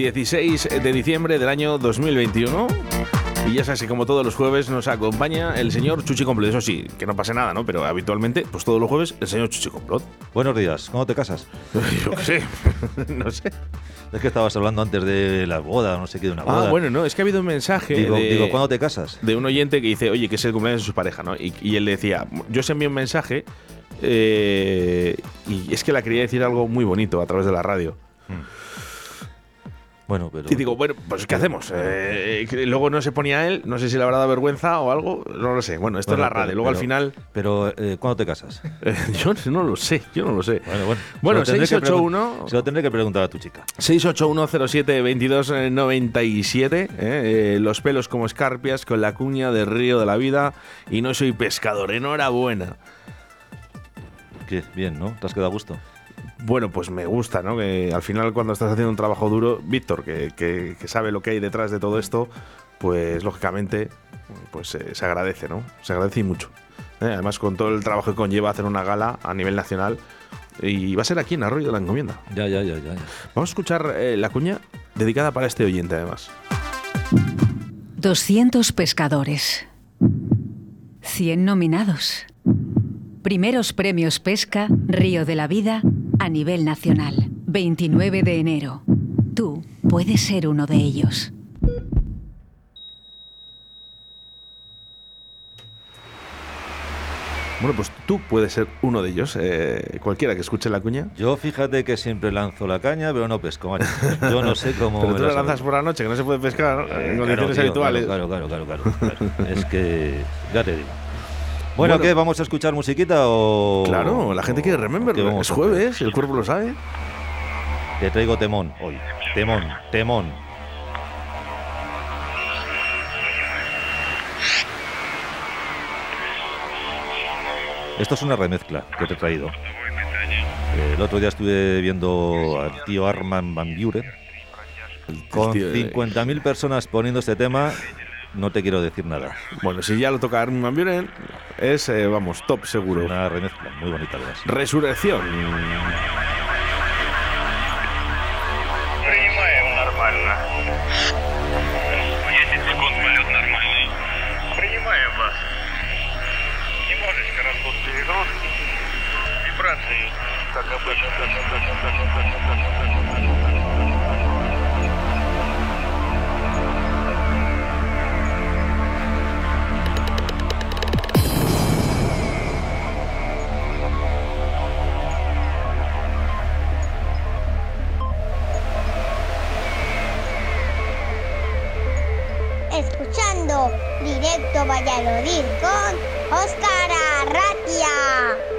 16 de diciembre del año 2021. Y ya sabes que como todos los jueves nos acompaña el señor Chuchi Complot. Eso sí, que no pase nada, ¿no? Pero habitualmente, pues todos los jueves, el señor Chuchi Complot. Buenos días, ¿cómo te casas? Yo qué sé, no sé. Es que estabas hablando antes de la boda, no sé qué, de una boda. Ah, bueno, no, es que ha habido un mensaje Digo, de, digo, ¿cuándo te casas? de un oyente que dice, oye, que es el cumpleaños de su pareja, ¿no? Y, y él le decía, yo os envié un mensaje eh, y es que la quería decir algo muy bonito a través de la radio. Bueno, pero. Y digo, bueno, pues ¿qué hacemos? Eh, que luego no se ponía él, no sé si le habrá dado vergüenza o algo, no lo sé. Bueno, esto Bueno, es la radio. pero- luego al final, Pero, eh, ¿cuándo te casas? eh, yo no lo sé, yo no lo sé. Bueno, bueno. Bueno, Se lo tendré que 681 pregun- Se lo tendré que preguntar a tu chica. 681072297, ¿eh? Eh, los pelos como escarpias con la cuña del río de la vida y no soy pescador. Enhorabuena. Bien, ¿no? ¿Te has quedado a gusto? Bueno, pues me gusta, ¿no? Que al final cuando estás haciendo un trabajo duro, Víctor, que, que- que sabe lo que hay detrás de todo esto, pues lógicamente pues eh, se agradece, ¿no? Se agradece y mucho. ¿eh? Además con todo el trabajo que conlleva hacer una gala a nivel nacional y va a ser aquí en Arroyo de la Encomienda. Ya, ya, ya, ya. ya. Vamos a escuchar eh, la cuña dedicada para este oyente además. 200 pescadores. 100 nominados. Primeros premios Pesca, Río de la Vida, a nivel nacional. 29 de enero. Tú puedes ser uno de ellos. Bueno, pues tú puedes ser uno de ellos, eh, cualquiera que escuche la cuña. Yo fíjate que siempre lanzo la caña, pero no pesco. macho. Yo no sé cómo. Pero tú la lanzas por la noche, que no se puede pescar ¿no? en Eh, condiciones tío, habituales. Claro, claro, claro, claro, claro, claro. Es que. Ya te digo. Bueno, Bueno. ¿qué? ¿Vamos a escuchar musiquita o.? Claro, la gente quiere remember. Es jueves, el cuerpo lo sabe. Te traigo temón hoy. Temón, temón. Esto es una remezcla que te he traído. El otro día estuve viendo al tío Arman Van Buren con tío de- 50.000 personas poniendo este tema. No te quiero decir nada. Bueno, si ya lo toca Armin Van Buren, es, eh, vamos, top seguro. Una remezcla muy bonita, además. Resurrección. Принимаем нормально. 10 Directo Valladolid con Óscar Arratia.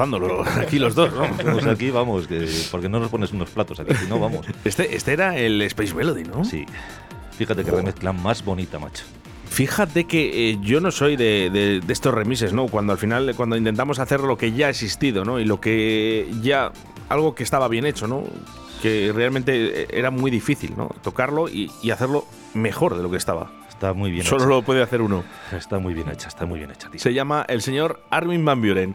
Gozándolo aquí los dos, ¿no? Pues aquí vamos, que, porque no nos pones unos platos aquí, si no vamos. Este, este era el Space Melody, ¿no? Sí. Fíjate que remezcla más bonita, macho. Fíjate que eh, yo no soy de, de- de estos remises, ¿no? Cuando al final, cuando intentamos hacer lo que ya ha existido, ¿no? Y lo que ya, algo que estaba bien hecho, ¿no? Que realmente eh, era muy difícil, ¿no? Tocarlo y, y hacerlo mejor de lo que estaba. Está muy bien Solo hecha. lo puede hacer uno. Está muy bien hecha, está muy bien hecha, tío. Se llama el señor Armin Van Buren.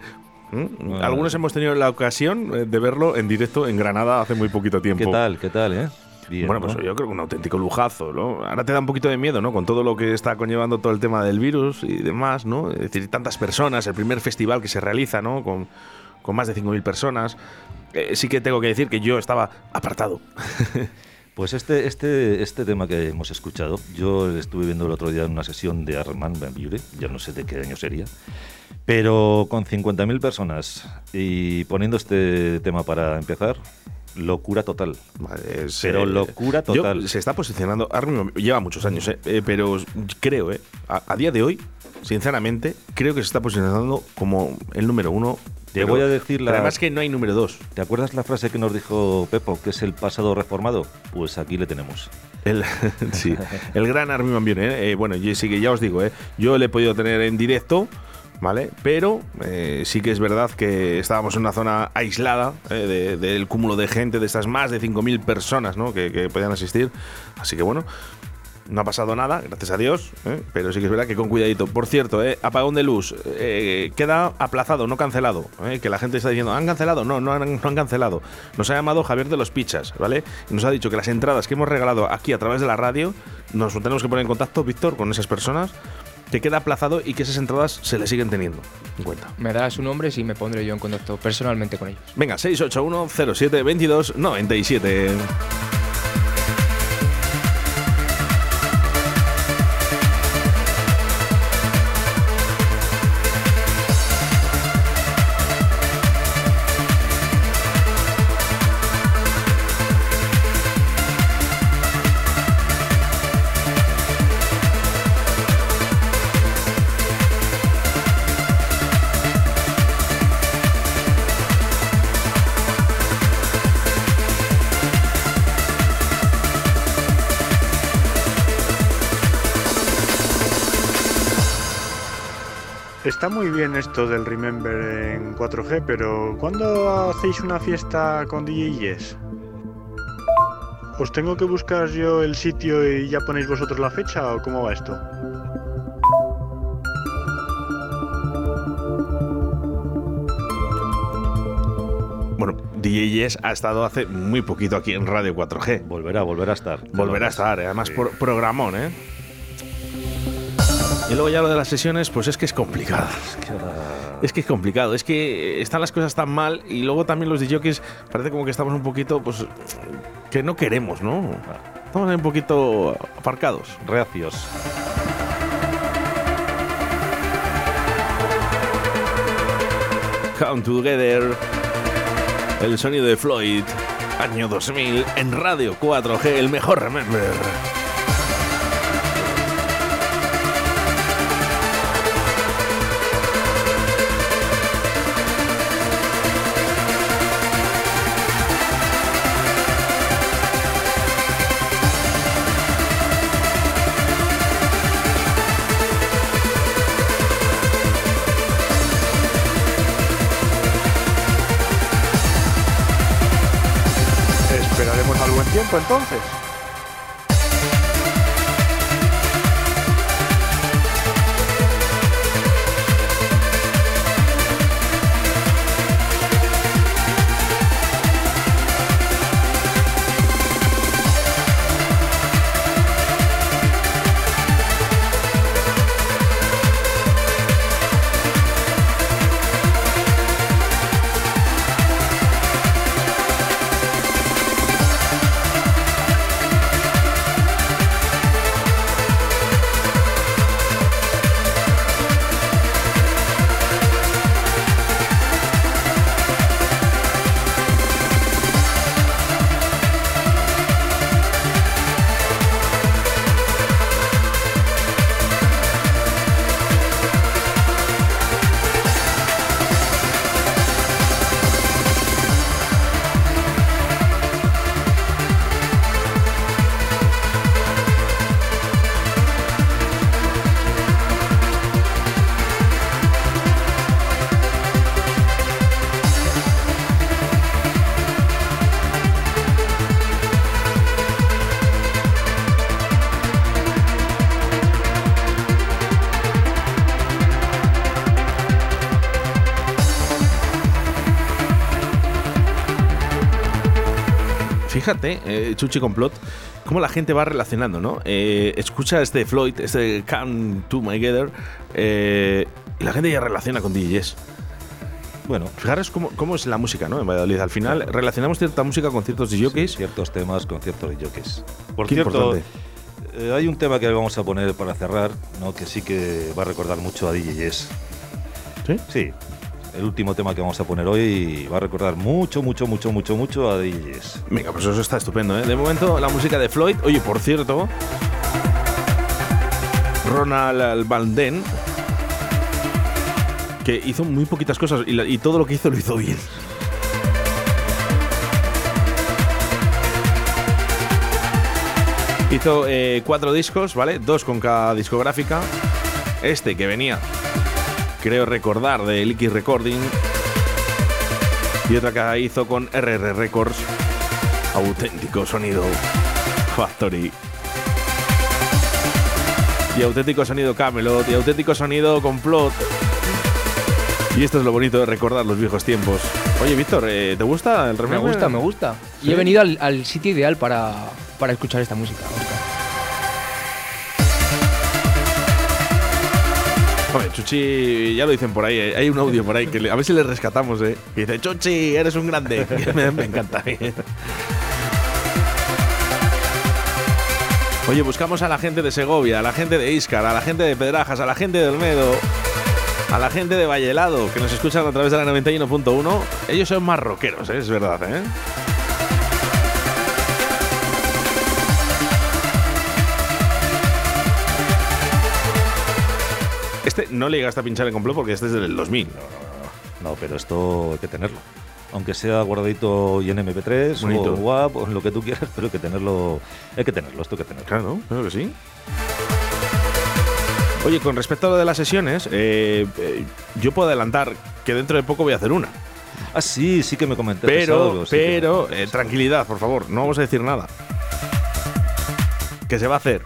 ¿Mm? Algunos hemos tenido la ocasión eh, de verlo en directo en Granada hace muy poquito tiempo. ¿Qué tal? ¿Qué tal, eh? Bien, Bueno, pues ¿no? yo creo que un auténtico lujazo, ¿no? Ahora te da un poquito de miedo, ¿no? Con todo lo que está conllevando todo el tema del virus y demás, ¿no? Es decir, tantas personas, el primer festival que se realiza, ¿no? Con, con más de 5.000 personas. Eh, sí que tengo que decir que yo estaba apartado. Pues este, este, este tema que hemos escuchado, yo estuve viendo el otro día en una sesión de Armand Van Buren, ya no sé de qué año sería, pero con 50.000 personas y poniendo este tema para empezar, locura total. Vale, es, Pero eh, locura yo- total. se está posicionando, Armin lleva muchos años, ¿eh? Eh, pero creo, ¿eh? A, a día de hoy, sinceramente, creo que se está posicionando como el número uno. Te pero- voy a decir la- Además que no hay número dos. ¿Te acuerdas la frase que nos dijo Pepo, que es el pasado reformado? Pues aquí le tenemos. El, sí, el gran Armin Van Buren, ¿eh? Eh, bueno, sí que ya os digo, ¿eh? yo le he podido tener en directo, ¿vale? Pero eh, sí que es verdad que estábamos en una zona aislada ¿eh? de- del cúmulo de gente, de estas más de 5.000 personas ¿no? que, que podían asistir. Así que bueno, no ha pasado nada, gracias a Dios, ¿eh? pero sí que es verdad que con cuidadito. Por cierto, ¿eh? apagón de luz, eh, queda aplazado, no cancelado. Que la gente está diciendo, ¿han cancelado? No, no han, no han cancelado. Nos ha llamado Javier de los Pichas, ¿vale? Y nos ha dicho que las entradas que hemos regalado aquí a través de la radio, nos tenemos que poner en contacto, Víctor, con esas personas, que queda aplazado y que esas entradas se le siguen teniendo en cuenta. Me da su nombre y me pondré yo en contacto personalmente con ellos. Venga, 681 07 22 97. Está muy bien esto del Remember en 4G, pero ¿cuándo hacéis una fiesta con DJs? ¿Os tengo que buscar yo el sitio y ya ponéis vosotros la fecha o cómo va esto? Bueno, DJ Yes ha estado hace muy poquito aquí en Radio 4G. Volverá, volverá a estar. Volverá a estar, ¿eh? además por programón, ¿eh? Y luego ya lo de las sesiones, pues es que es complicado. Es que es complicado, es que están las cosas tan mal y luego también los DJs parece como que estamos un poquito, pues, que no queremos, ¿no? Estamos ahí un poquito aparcados. Reacios. Come Together, el sonido de Floyd, año 2000, en Radio 4G, el mejor Remember. Entonces. Fíjate, eh, Chuchi Complot, cómo la gente va relacionando, ¿no? Eh, escucha este Floyd, este Come to My Gather, eh, y la gente ya relaciona con DJs. Bueno, Fijaros cómo, cómo es la música, ¿no? En Valladolid. Al final relacionamos cierta música con ciertos sí, DJs. ciertos temas con ciertos jockeys. Por Qué cierto, eh, hay un tema que vamos a poner para cerrar, ¿no? que sí que va a recordar mucho a DJs. ¿Sí? Sí, el último tema que vamos a poner hoy va a recordar mucho, mucho, mucho, mucho, mucho a DJs. Venga, pues eso está estupendo, ¿eh? De momento, la música de Floyd. Oye, por cierto, Ronald Van Den, que hizo muy poquitas cosas y todo lo que hizo lo hizo bien. Hizo eh, cuatro discos, ¿vale? Dos con cada discográfica. Este que venía, creo recordar, de Liquid Recording. Y otra que hizo con RR Records. Auténtico sonido Factory. Y auténtico sonido Camelot. Y auténtico sonido Complot. Y esto es lo bonito de recordar los viejos tiempos. Oye, Víctor, eh, ¿te gusta el Me Remember? gusta, me gusta. ¿Sí? Y he venido al, al sitio ideal para, para escuchar esta música. Chuchi, ya lo dicen por ahí, eh, hay un audio por ahí que a ver si le rescatamos, ¿eh? Y dice, Chuchi, eres un grande. me, me encanta. ¿eh? Oye, buscamos a la gente de Segovia, a la gente de Iscar, a la gente de Pedrajas, a la gente de Olmedo, a la gente de Vallelado, que nos escuchan a través de la 91.1. Ellos son más rockeros, ¿eh? es verdad, ¿eh? Este no le llegaste a pinchar en complot porque este es del 2000. No, pero esto hay que tenerlo. Aunque sea guardadito y en MP3 Bonito. o en WAP o en lo que tú quieras, pero hay que tenerlo. Hay que tenerlo, esto hay que tenerlo. Claro, claro que sí. Oye, con respecto a lo de las sesiones, eh, eh, yo puedo adelantar que dentro de poco voy a hacer una. Ah, sí, sí que me comentaste Pero, algo, sí que me pero, eh, tranquilidad, por favor, no vamos a decir nada. Que se va a hacer.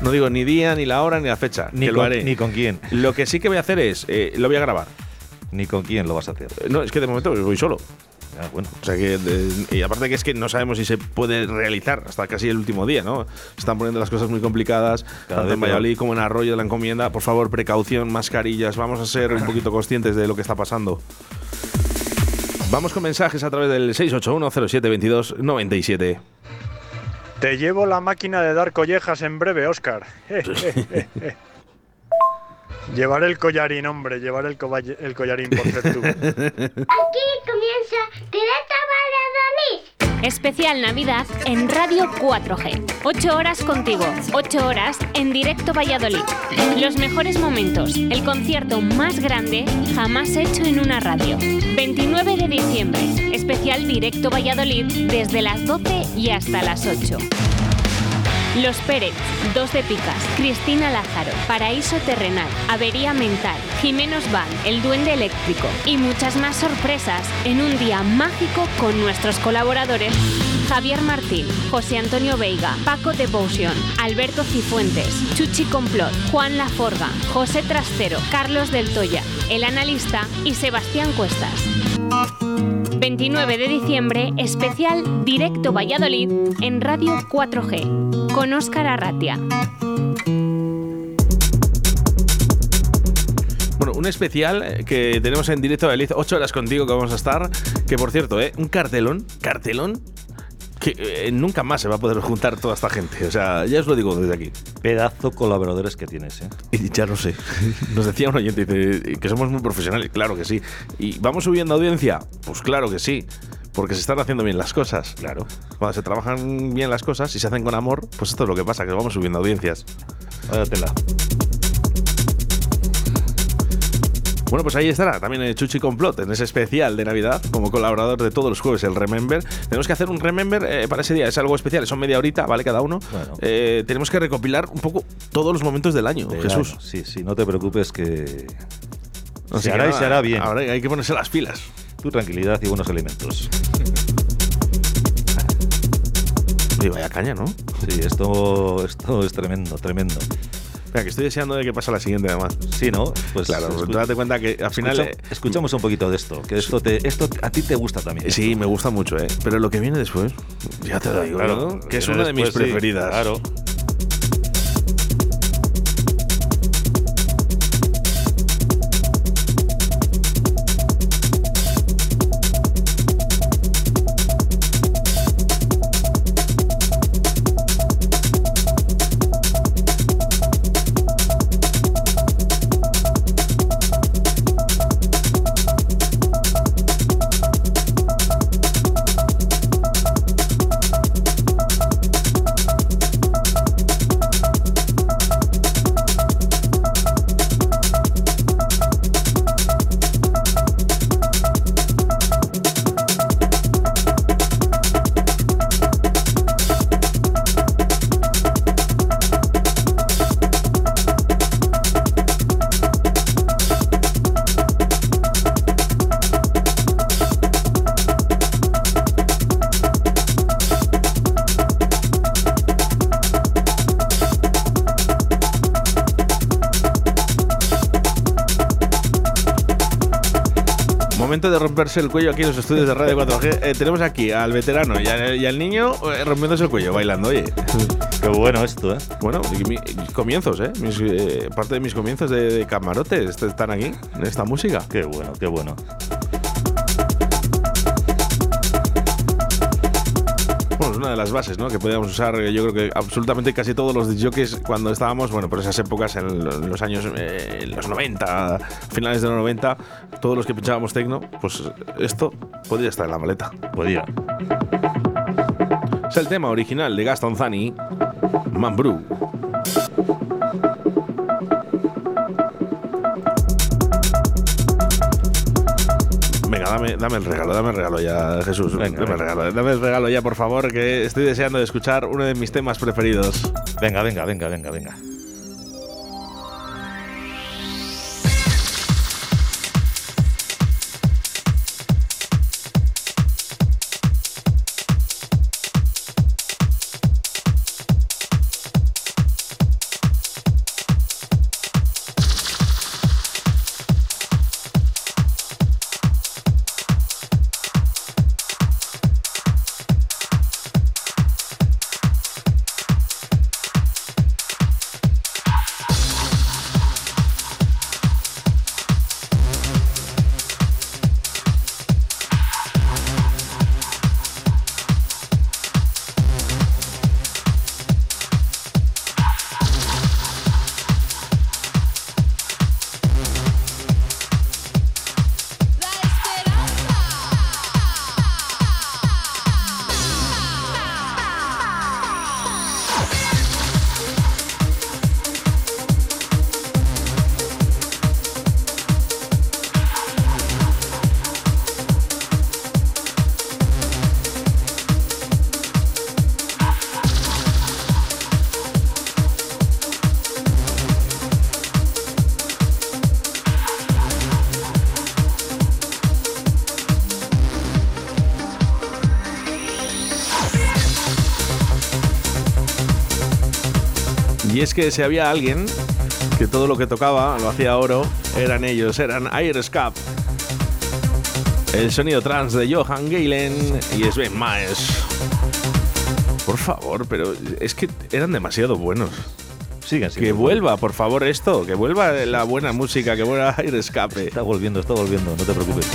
No digo ni día, ni la hora, ni la fecha. ni, que lo con, haré. ni con quién. Lo que sí que voy a hacer es, eh, lo voy a grabar. Ni con quién lo vas a hacer. No, es que de momento voy solo. Ah, bueno. O sea que, de- y aparte que es que no sabemos si se puede realizar hasta casi el último día, ¿no? Se están poniendo las cosas muy complicadas, Cada tanto en Valladolid como en Arroyo de la Encomienda. Por favor, precaución, mascarillas, vamos a ser un poquito conscientes de lo que está pasando. Vamos con mensajes a través del 681-0722-97. Te llevo la máquina de dar collejas en breve, Oscar. llevaré el collarín, hombre, llevaré el, coballe- el collarín por ser tú. Aquí comienza Directo Valladolid. Especial Navidad en Radio 4G. 8 horas contigo, 8 horas en directo Valladolid. Los mejores momentos, el concierto más grande jamás hecho en una radio. 29 de diciembre, especial directo Valladolid desde las 12 y hasta las 8. Los Pérez, Dos de Picas, Cristina Lázaro, Paraíso Terrenal, Avería Mental, Jimenos Van, El Duende Eléctrico y muchas más sorpresas en un día mágico con nuestros colaboradores Javier Martín, José Antonio Veiga, Paco Devotion, Alberto Cifuentes, Chuchi Complot, Juan Laforga, José Trastero, Carlos del Toya, El Analista y Sebastián Cuestas. 29 de diciembre, especial Directo Valladolid en Radio 4G, con Óscar Arratia. Bueno, un especial eh, que tenemos en directo Valladolid, 8 horas contigo que vamos a estar. Que por cierto, ¿eh? un cartelón, cartelón, que eh, nunca más se va a poder juntar toda esta gente. O sea, ya os lo digo desde aquí. Pedazo colaboradores que tienes, ¿eh? Y ya no sé. Nos decía un oyente dice, que somos muy profesionales. Claro que sí. ¿Y vamos subiendo audiencia? Pues claro que sí. Porque se están haciendo bien las cosas. Claro. Cuando se trabajan bien las cosas y se hacen con amor, pues esto es lo que pasa, que vamos subiendo audiencias. Vaya Bueno, pues ahí estará también el Chuchi Complot en ese especial de Navidad como colaborador de todos los jueves, el Remember. Tenemos que hacer un Remember eh, para ese día, es algo especial, son media horita, ¿vale? Cada uno. Bueno. Eh, tenemos que recopilar un poco todos los momentos del año, Del Jesús. año. Sí, sí, no te preocupes que Así se hará y se hará bien. Ahora hay que ponerse las pilas. Tu tranquilidad y buenos alimentos. Oye, vaya caña, ¿no? Sí, esto, esto es tremendo, tremendo. Mira, que estoy deseando de que pase la siguiente además. Sí, ¿no? Pues Claro, escu- tú date cuenta que al final... escucha- eh, escuchamos un poquito de esto, que esto te, esto a ti te gusta también. Sí, me gusta mucho, ¿eh? Pero lo que viene después, ya te lo digo, Claro, ¿no? Que es una de mis sí, preferidas. claro. Romperse el cuello aquí en los estudios de Radio 4G. Eh, tenemos aquí al veterano y al, y al niño eh, rompiéndose el cuello, bailando, oye. Qué bueno esto, ¿eh? Bueno, y mi- comienzos, ¿eh? Mis, eh, parte de mis comienzos de, de camarote est- están aquí, en esta música. Qué bueno, qué bueno. De las bases, ¿no? Que podíamos usar, eh, yo creo que absolutamente casi todos los jockeys cuando estábamos, bueno, por esas épocas, en lo- en los años, eh, los 90, finales de los 90, todos los que pinchábamos tecno, pues esto podría estar en la maleta. Podía. Es el tema original de Gaston Zani, Mambrú. Venga, dame, dame el regalo, dame el regalo ya, Jesús. Venga, dame el regalo, dame el regalo ya, por favor, que estoy deseando de escuchar uno de mis temas preferidos. Venga, venga, venga, venga, venga. Que si había alguien que todo lo que tocaba lo hacía oro, eran ellos, eran Airscap. El sonido trans de Johan Galen y Sven Maes. Por favor, pero es que eran demasiado buenos. Siguen, Que vuelva, por favor, esto, que vuelva la buena música, que vuelva Air Escape. Está volviendo, está volviendo, no te preocupes.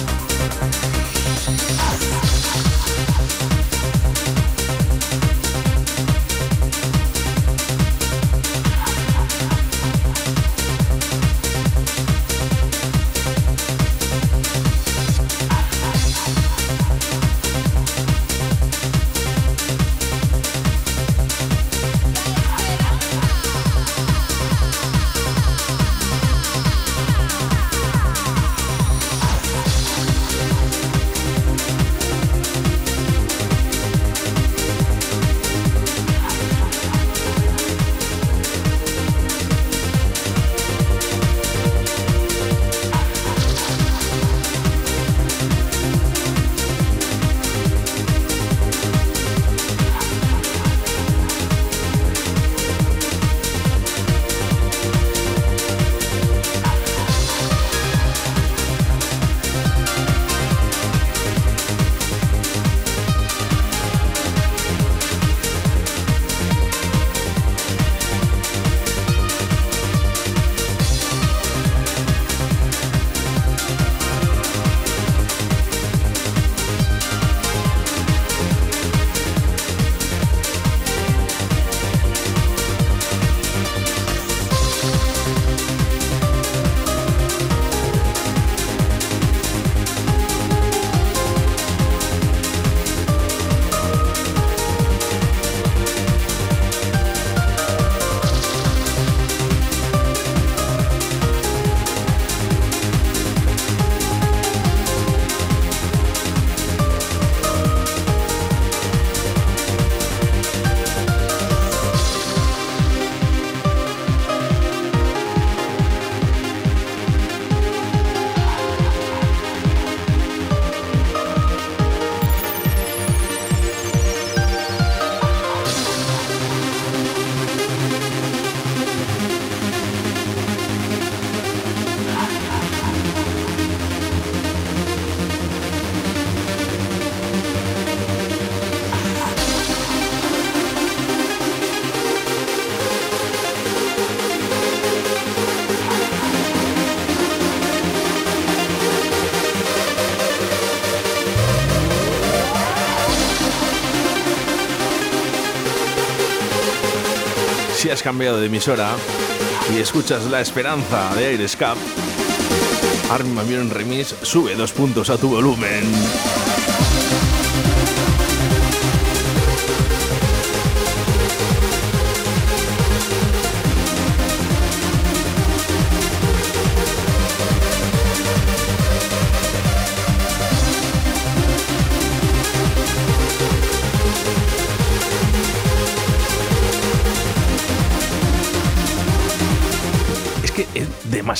Cambiado de emisora y escuchas La Esperanza de Airescap, Armin Buren Remix sube dos puntos a tu volumen.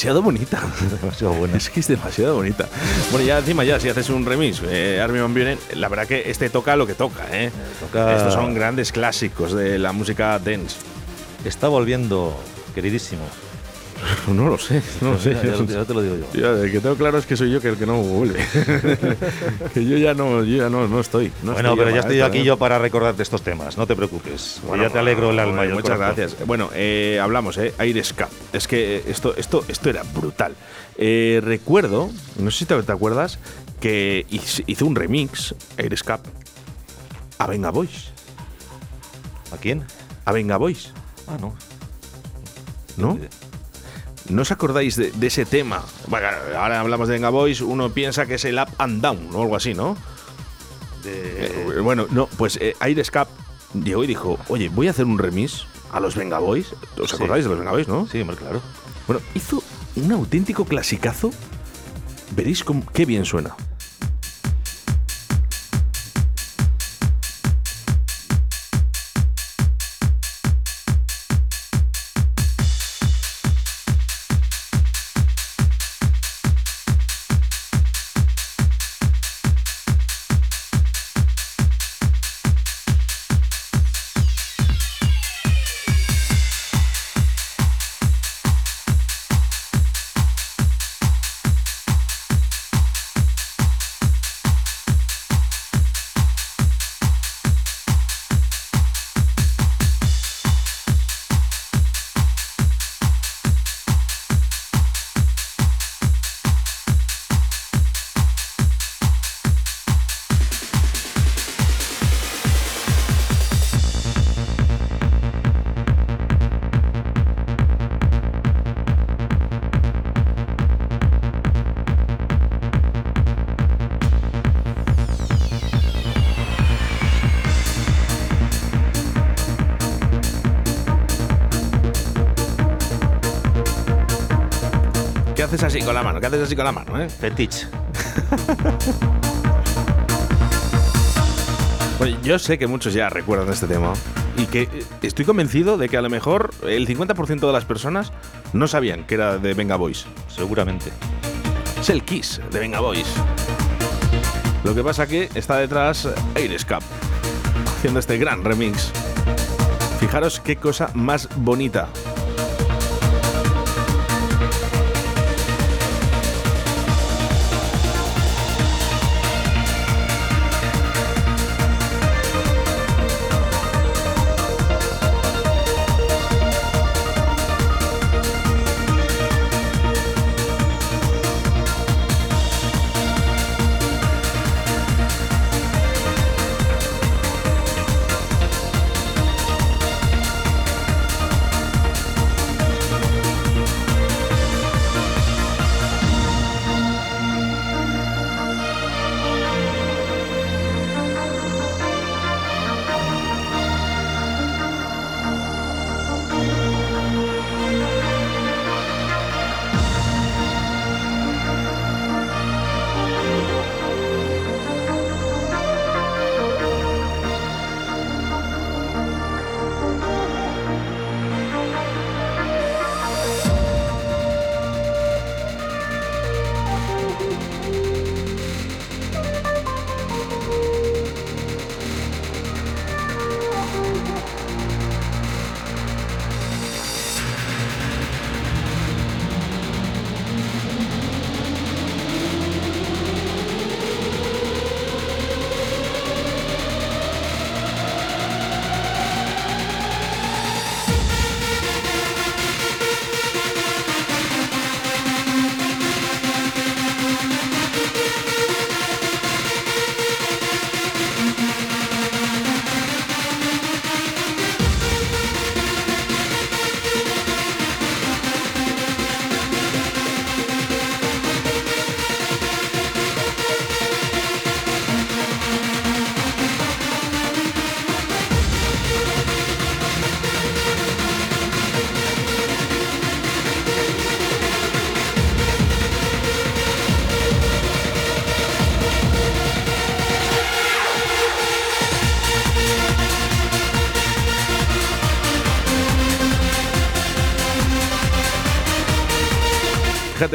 Demasiado bonita. Demasiado buena. Es que es demasiado bonita. Bueno, ya encima ya, si haces un remix, eh, Armin Van Buren, la verdad que este toca lo que toca, ¿eh? Toca- Estos son grandes clásicos de la música dance. Está volviendo, queridísimo. No lo sé, no lo sé. Ya, ya- ya te lo digo yo. Ya, el que tengo claro es que soy yo que el que no vuelve. que yo ya no, yo ya no, no estoy. no bueno, estoy pero ya estoy esto, aquí ¿eh? yo para recordarte estos temas, no te preocupes. Bueno, ya te alegro el alma y el Muchas corazón. gracias. Bueno, eh, hablamos, ¿eh? Airescap. Es que eh, esto, esto, esto era brutal. Eh, recuerdo, no sé si te, te acuerdas, que hiz- hizo un remix, Airescap, a Venga Boys. ¿A quién? A Venga Boys, Ah, no. ¿no? ¿No os acordáis de, de ese tema? Bueno, ahora hablamos de Venga Boys, uno piensa que es el Up and Down o algo así, ¿no? Eh, bueno, no, pues eh, Airescap llegó y dijo, oye, voy a hacer un remix a los Venga Boys. ¿Os Sí. acordáis de los Venga Boys, no? Sí, hombre, claro. Bueno, hizo un auténtico clasicazo. Veréis cómo- qué bien suena. Con la mano? ¿Qué haces así con la mano? eh? Fetich. Pues yo sé que muchos ya recuerdan este tema y que eh, estoy convencido de que a lo mejor el 50% de las personas no sabían que era de Venga Boys. Seguramente. Es el Kiss de Venga Boys. Lo que pasa que está detrás Airescap haciendo este gran remix. Fijaros qué cosa más bonita.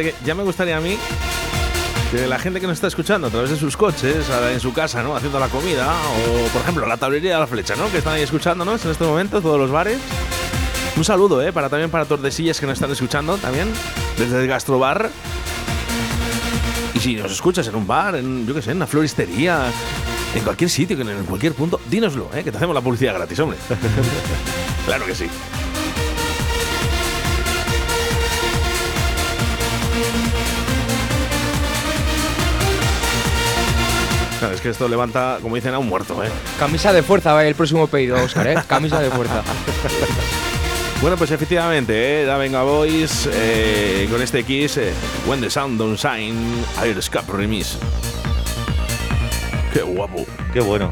Que ya me gustaría a mí que la gente que nos está escuchando a través de sus coches, en su casa, ¿no? Haciendo la comida, o por ejemplo la tablería de la flecha, ¿no? Que están ahí escuchándonos en este momento, todos los bares. Un saludo, ¿eh? Para también para Tordesillas que nos están escuchando también, desde el gastrobar. Y si nos escuchas en un bar, en, yo qué sé, en una floristería, en cualquier sitio, en cualquier punto, dínoslo, ¿eh? Que te hacemos la publicidad gratis, hombre. claro que sí. Claro, es que esto levanta, como dicen, a un muerto, ¿eh? Camisa de fuerza va el próximo pedido, Oscar, ¿eh? Camisa de fuerza. Bueno, pues efectivamente, ¿eh? la Venga Boys eh, con este Kiss, eh, When the Sound Don't Shine, Air Escape Remix. Qué guapo. Qué bueno.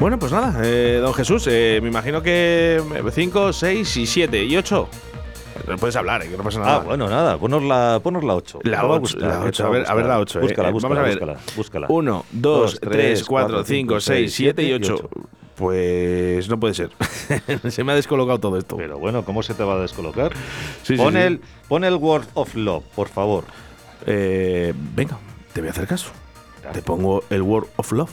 Bueno, pues nada, eh, don Jesús, eh, me imagino que 5, 6 y 7 y 8. Puedes hablar, eh, que no pasa nada. Ah, bueno, nada, ponos la, ponos la 8. La 8, la 8, a ver, a ver la 8. Búscala, búscala, vamos a ver. búscala, búscala. 1, 2, 3, 4, 5, 6, 7 y 8. Pues no puede ser. Se me ha descolocado todo esto. Pero bueno, ¿cómo se te va a descolocar? Sí, sí, pon, sí. El, pon el Word of Love, por favor. Eh, venga, te voy a hacer caso. Te pongo el Word of Love.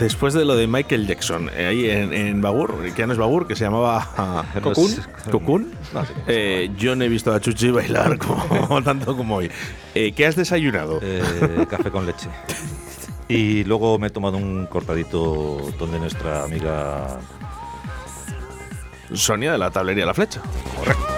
Después de lo de Michael Jackson, eh, ahí en, en Bagur, que ya no es Bagur, que se llamaba ah, Cocoon, Cocoon, No se eh, yo no he visto a Chuchi bailar como, tanto como hoy. Eh, ¿Qué has desayunado? Eh, café con leche. Y luego me he tomado un cortadito donde nuestra amiga Sonia de la tablería La Flecha. Correcto.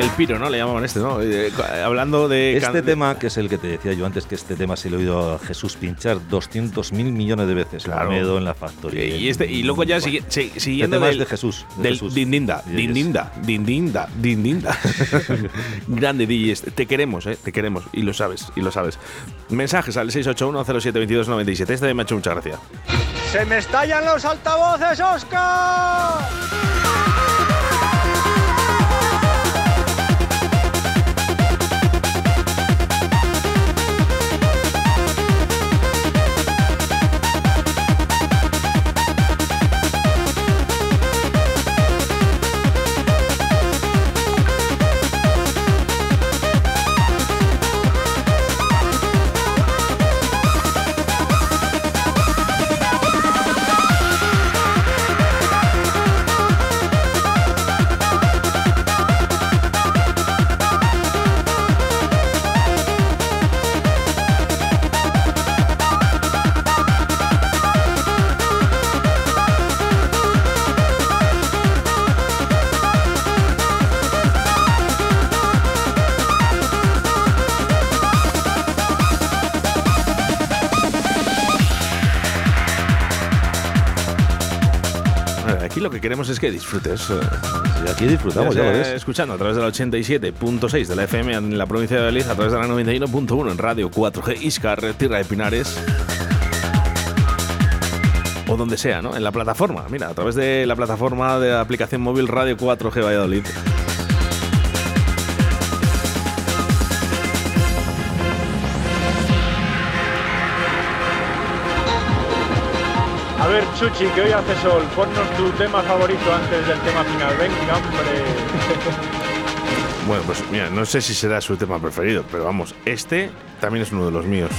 El piro, ¿no? Le llamaban este, ¿no? Eh, cu- hablando de... Este tema, que es el que te decía yo antes, que este tema se lo he oído a Jesús pinchar 200 mil millones de veces. Claro. en la factoría. Y, este, y luego ya Buah. sigui- si- Este siguiendo tema es de Jesús. de del Jesús. dindinda, dindinda, dindinda, dindinda. Grande DJs. Te queremos, ¿eh? Te queremos. Y lo sabes, y lo sabes. Mensajes al 681-072297. Este me ha hecho mucha gracia. ¡Se me estallan los altavoces, Oscar! Aquí lo que queremos es que disfrutes. eh, Y aquí disfrutamos, ya lo sea ves. escuchando a través de la 87.6 de la FM en la provincia de Valladolid, a través de la 91.1 en Radio 4G Iscar, Tierra de Pinares. O donde sea, ¿no? En la plataforma. Mira, a través de la plataforma de la aplicación móvil Radio 4G Valladolid. Chuchi, que hoy hace sol. Ponnos tu tema favorito antes del tema final. Venga, hombre. Bueno, pues mira, no sé si será su tema preferido, pero vamos, este también es uno de los míos.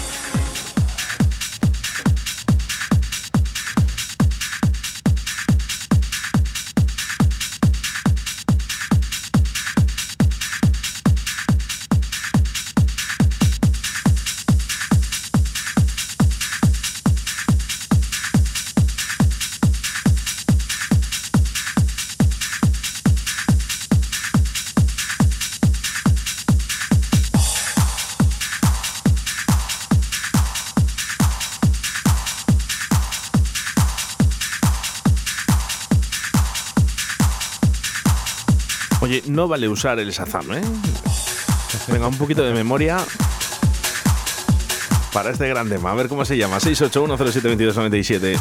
No vale usar el Shazam, ¿eh? Venga, un poquito de memoria para este gran tema. A ver cómo se llama. 681072297.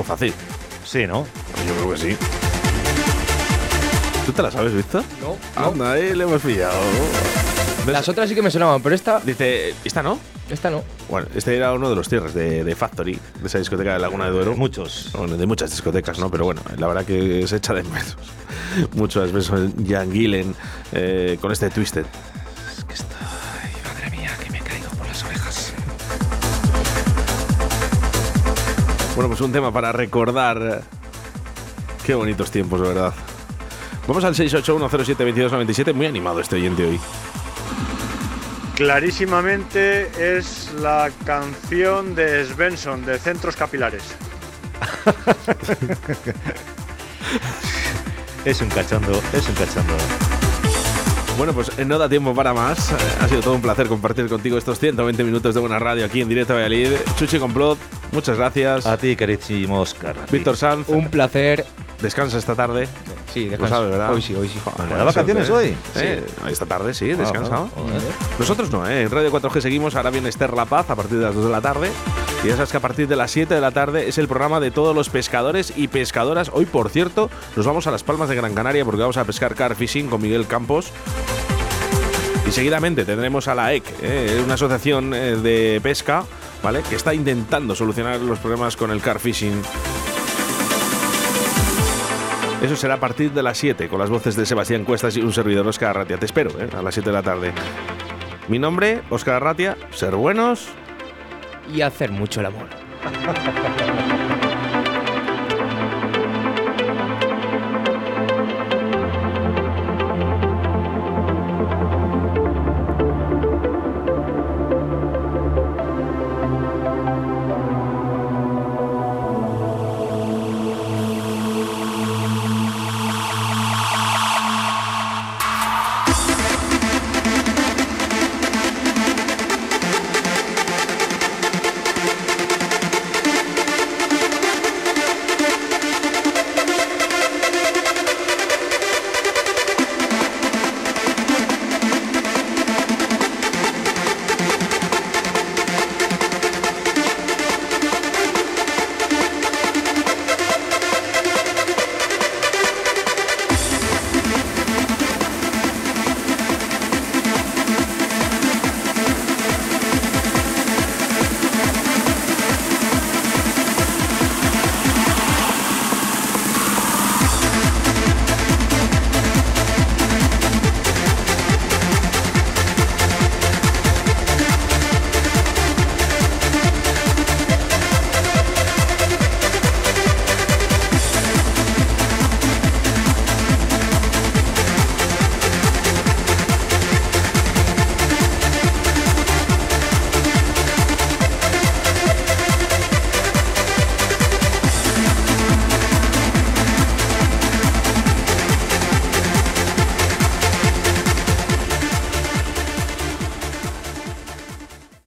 Muy fácil. Sí, ¿no? Yo creo que sí. ¿Tú te la sabes, Víctor? No, no. Anda, ahí le hemos pillado. Las otras sí que me sonaban, pero esta, Dice, ¿esta no? esta no. Bueno, este era uno de los cierres de, de Factory, de esa discoteca de Laguna de Duero. Muchos. Bueno, de muchas discotecas, ¿no? Pero bueno, la verdad que se echa de menos. Muchas veces Jan Gillen eh, con este Twisted. Bueno, pues un tema para recordar. Qué bonitos tiempos, de verdad. Vamos al 681072297. Muy animado este oyente hoy. Clarísimamente es la canción de Svensson, de Centros Capilares. Es un cachondo, es un cachondo. Bueno, pues eh, no da tiempo para más. Eh, Ha sido todo un placer compartir contigo estos 120 minutos de buena radio aquí en directo a Valladolid. Chuchi Complot, muchas gracias. A ti, queridísimo Oscar. Víctor Sanz, Un placer. descansa esta tarde. Sí, sabes, ¿verdad? Hoy sí, hoy sí. ¿Me da vacaciones ¿eh? hoy? Eh, Esta tarde sí, descansa. Ah. Nosotros no, ¿eh? En Radio 4G seguimos. Ahora viene Esther La Paz a partir de las 2 de la tarde. Y ya sabes que a partir de las 7 de la tarde es el programa de todos los pescadores y pescadoras. Hoy, por cierto, nos vamos a las Palmas de Gran Canaria porque vamos a pescar car fishing con Miguel Campos. Y seguidamente tendremos a la EC, ¿eh? una asociación eh, de pesca, ¿vale? Que está intentando solucionar los problemas con el car fishing. Eso será a partir de las 7, con las voces de Sebastián Cuestas y un servidor, Oscar Arratia. Te espero, ¿eh? a las 7 de la tarde. Mi nombre, Oscar Arratia. Ser buenos. Y hacer mucho el amor.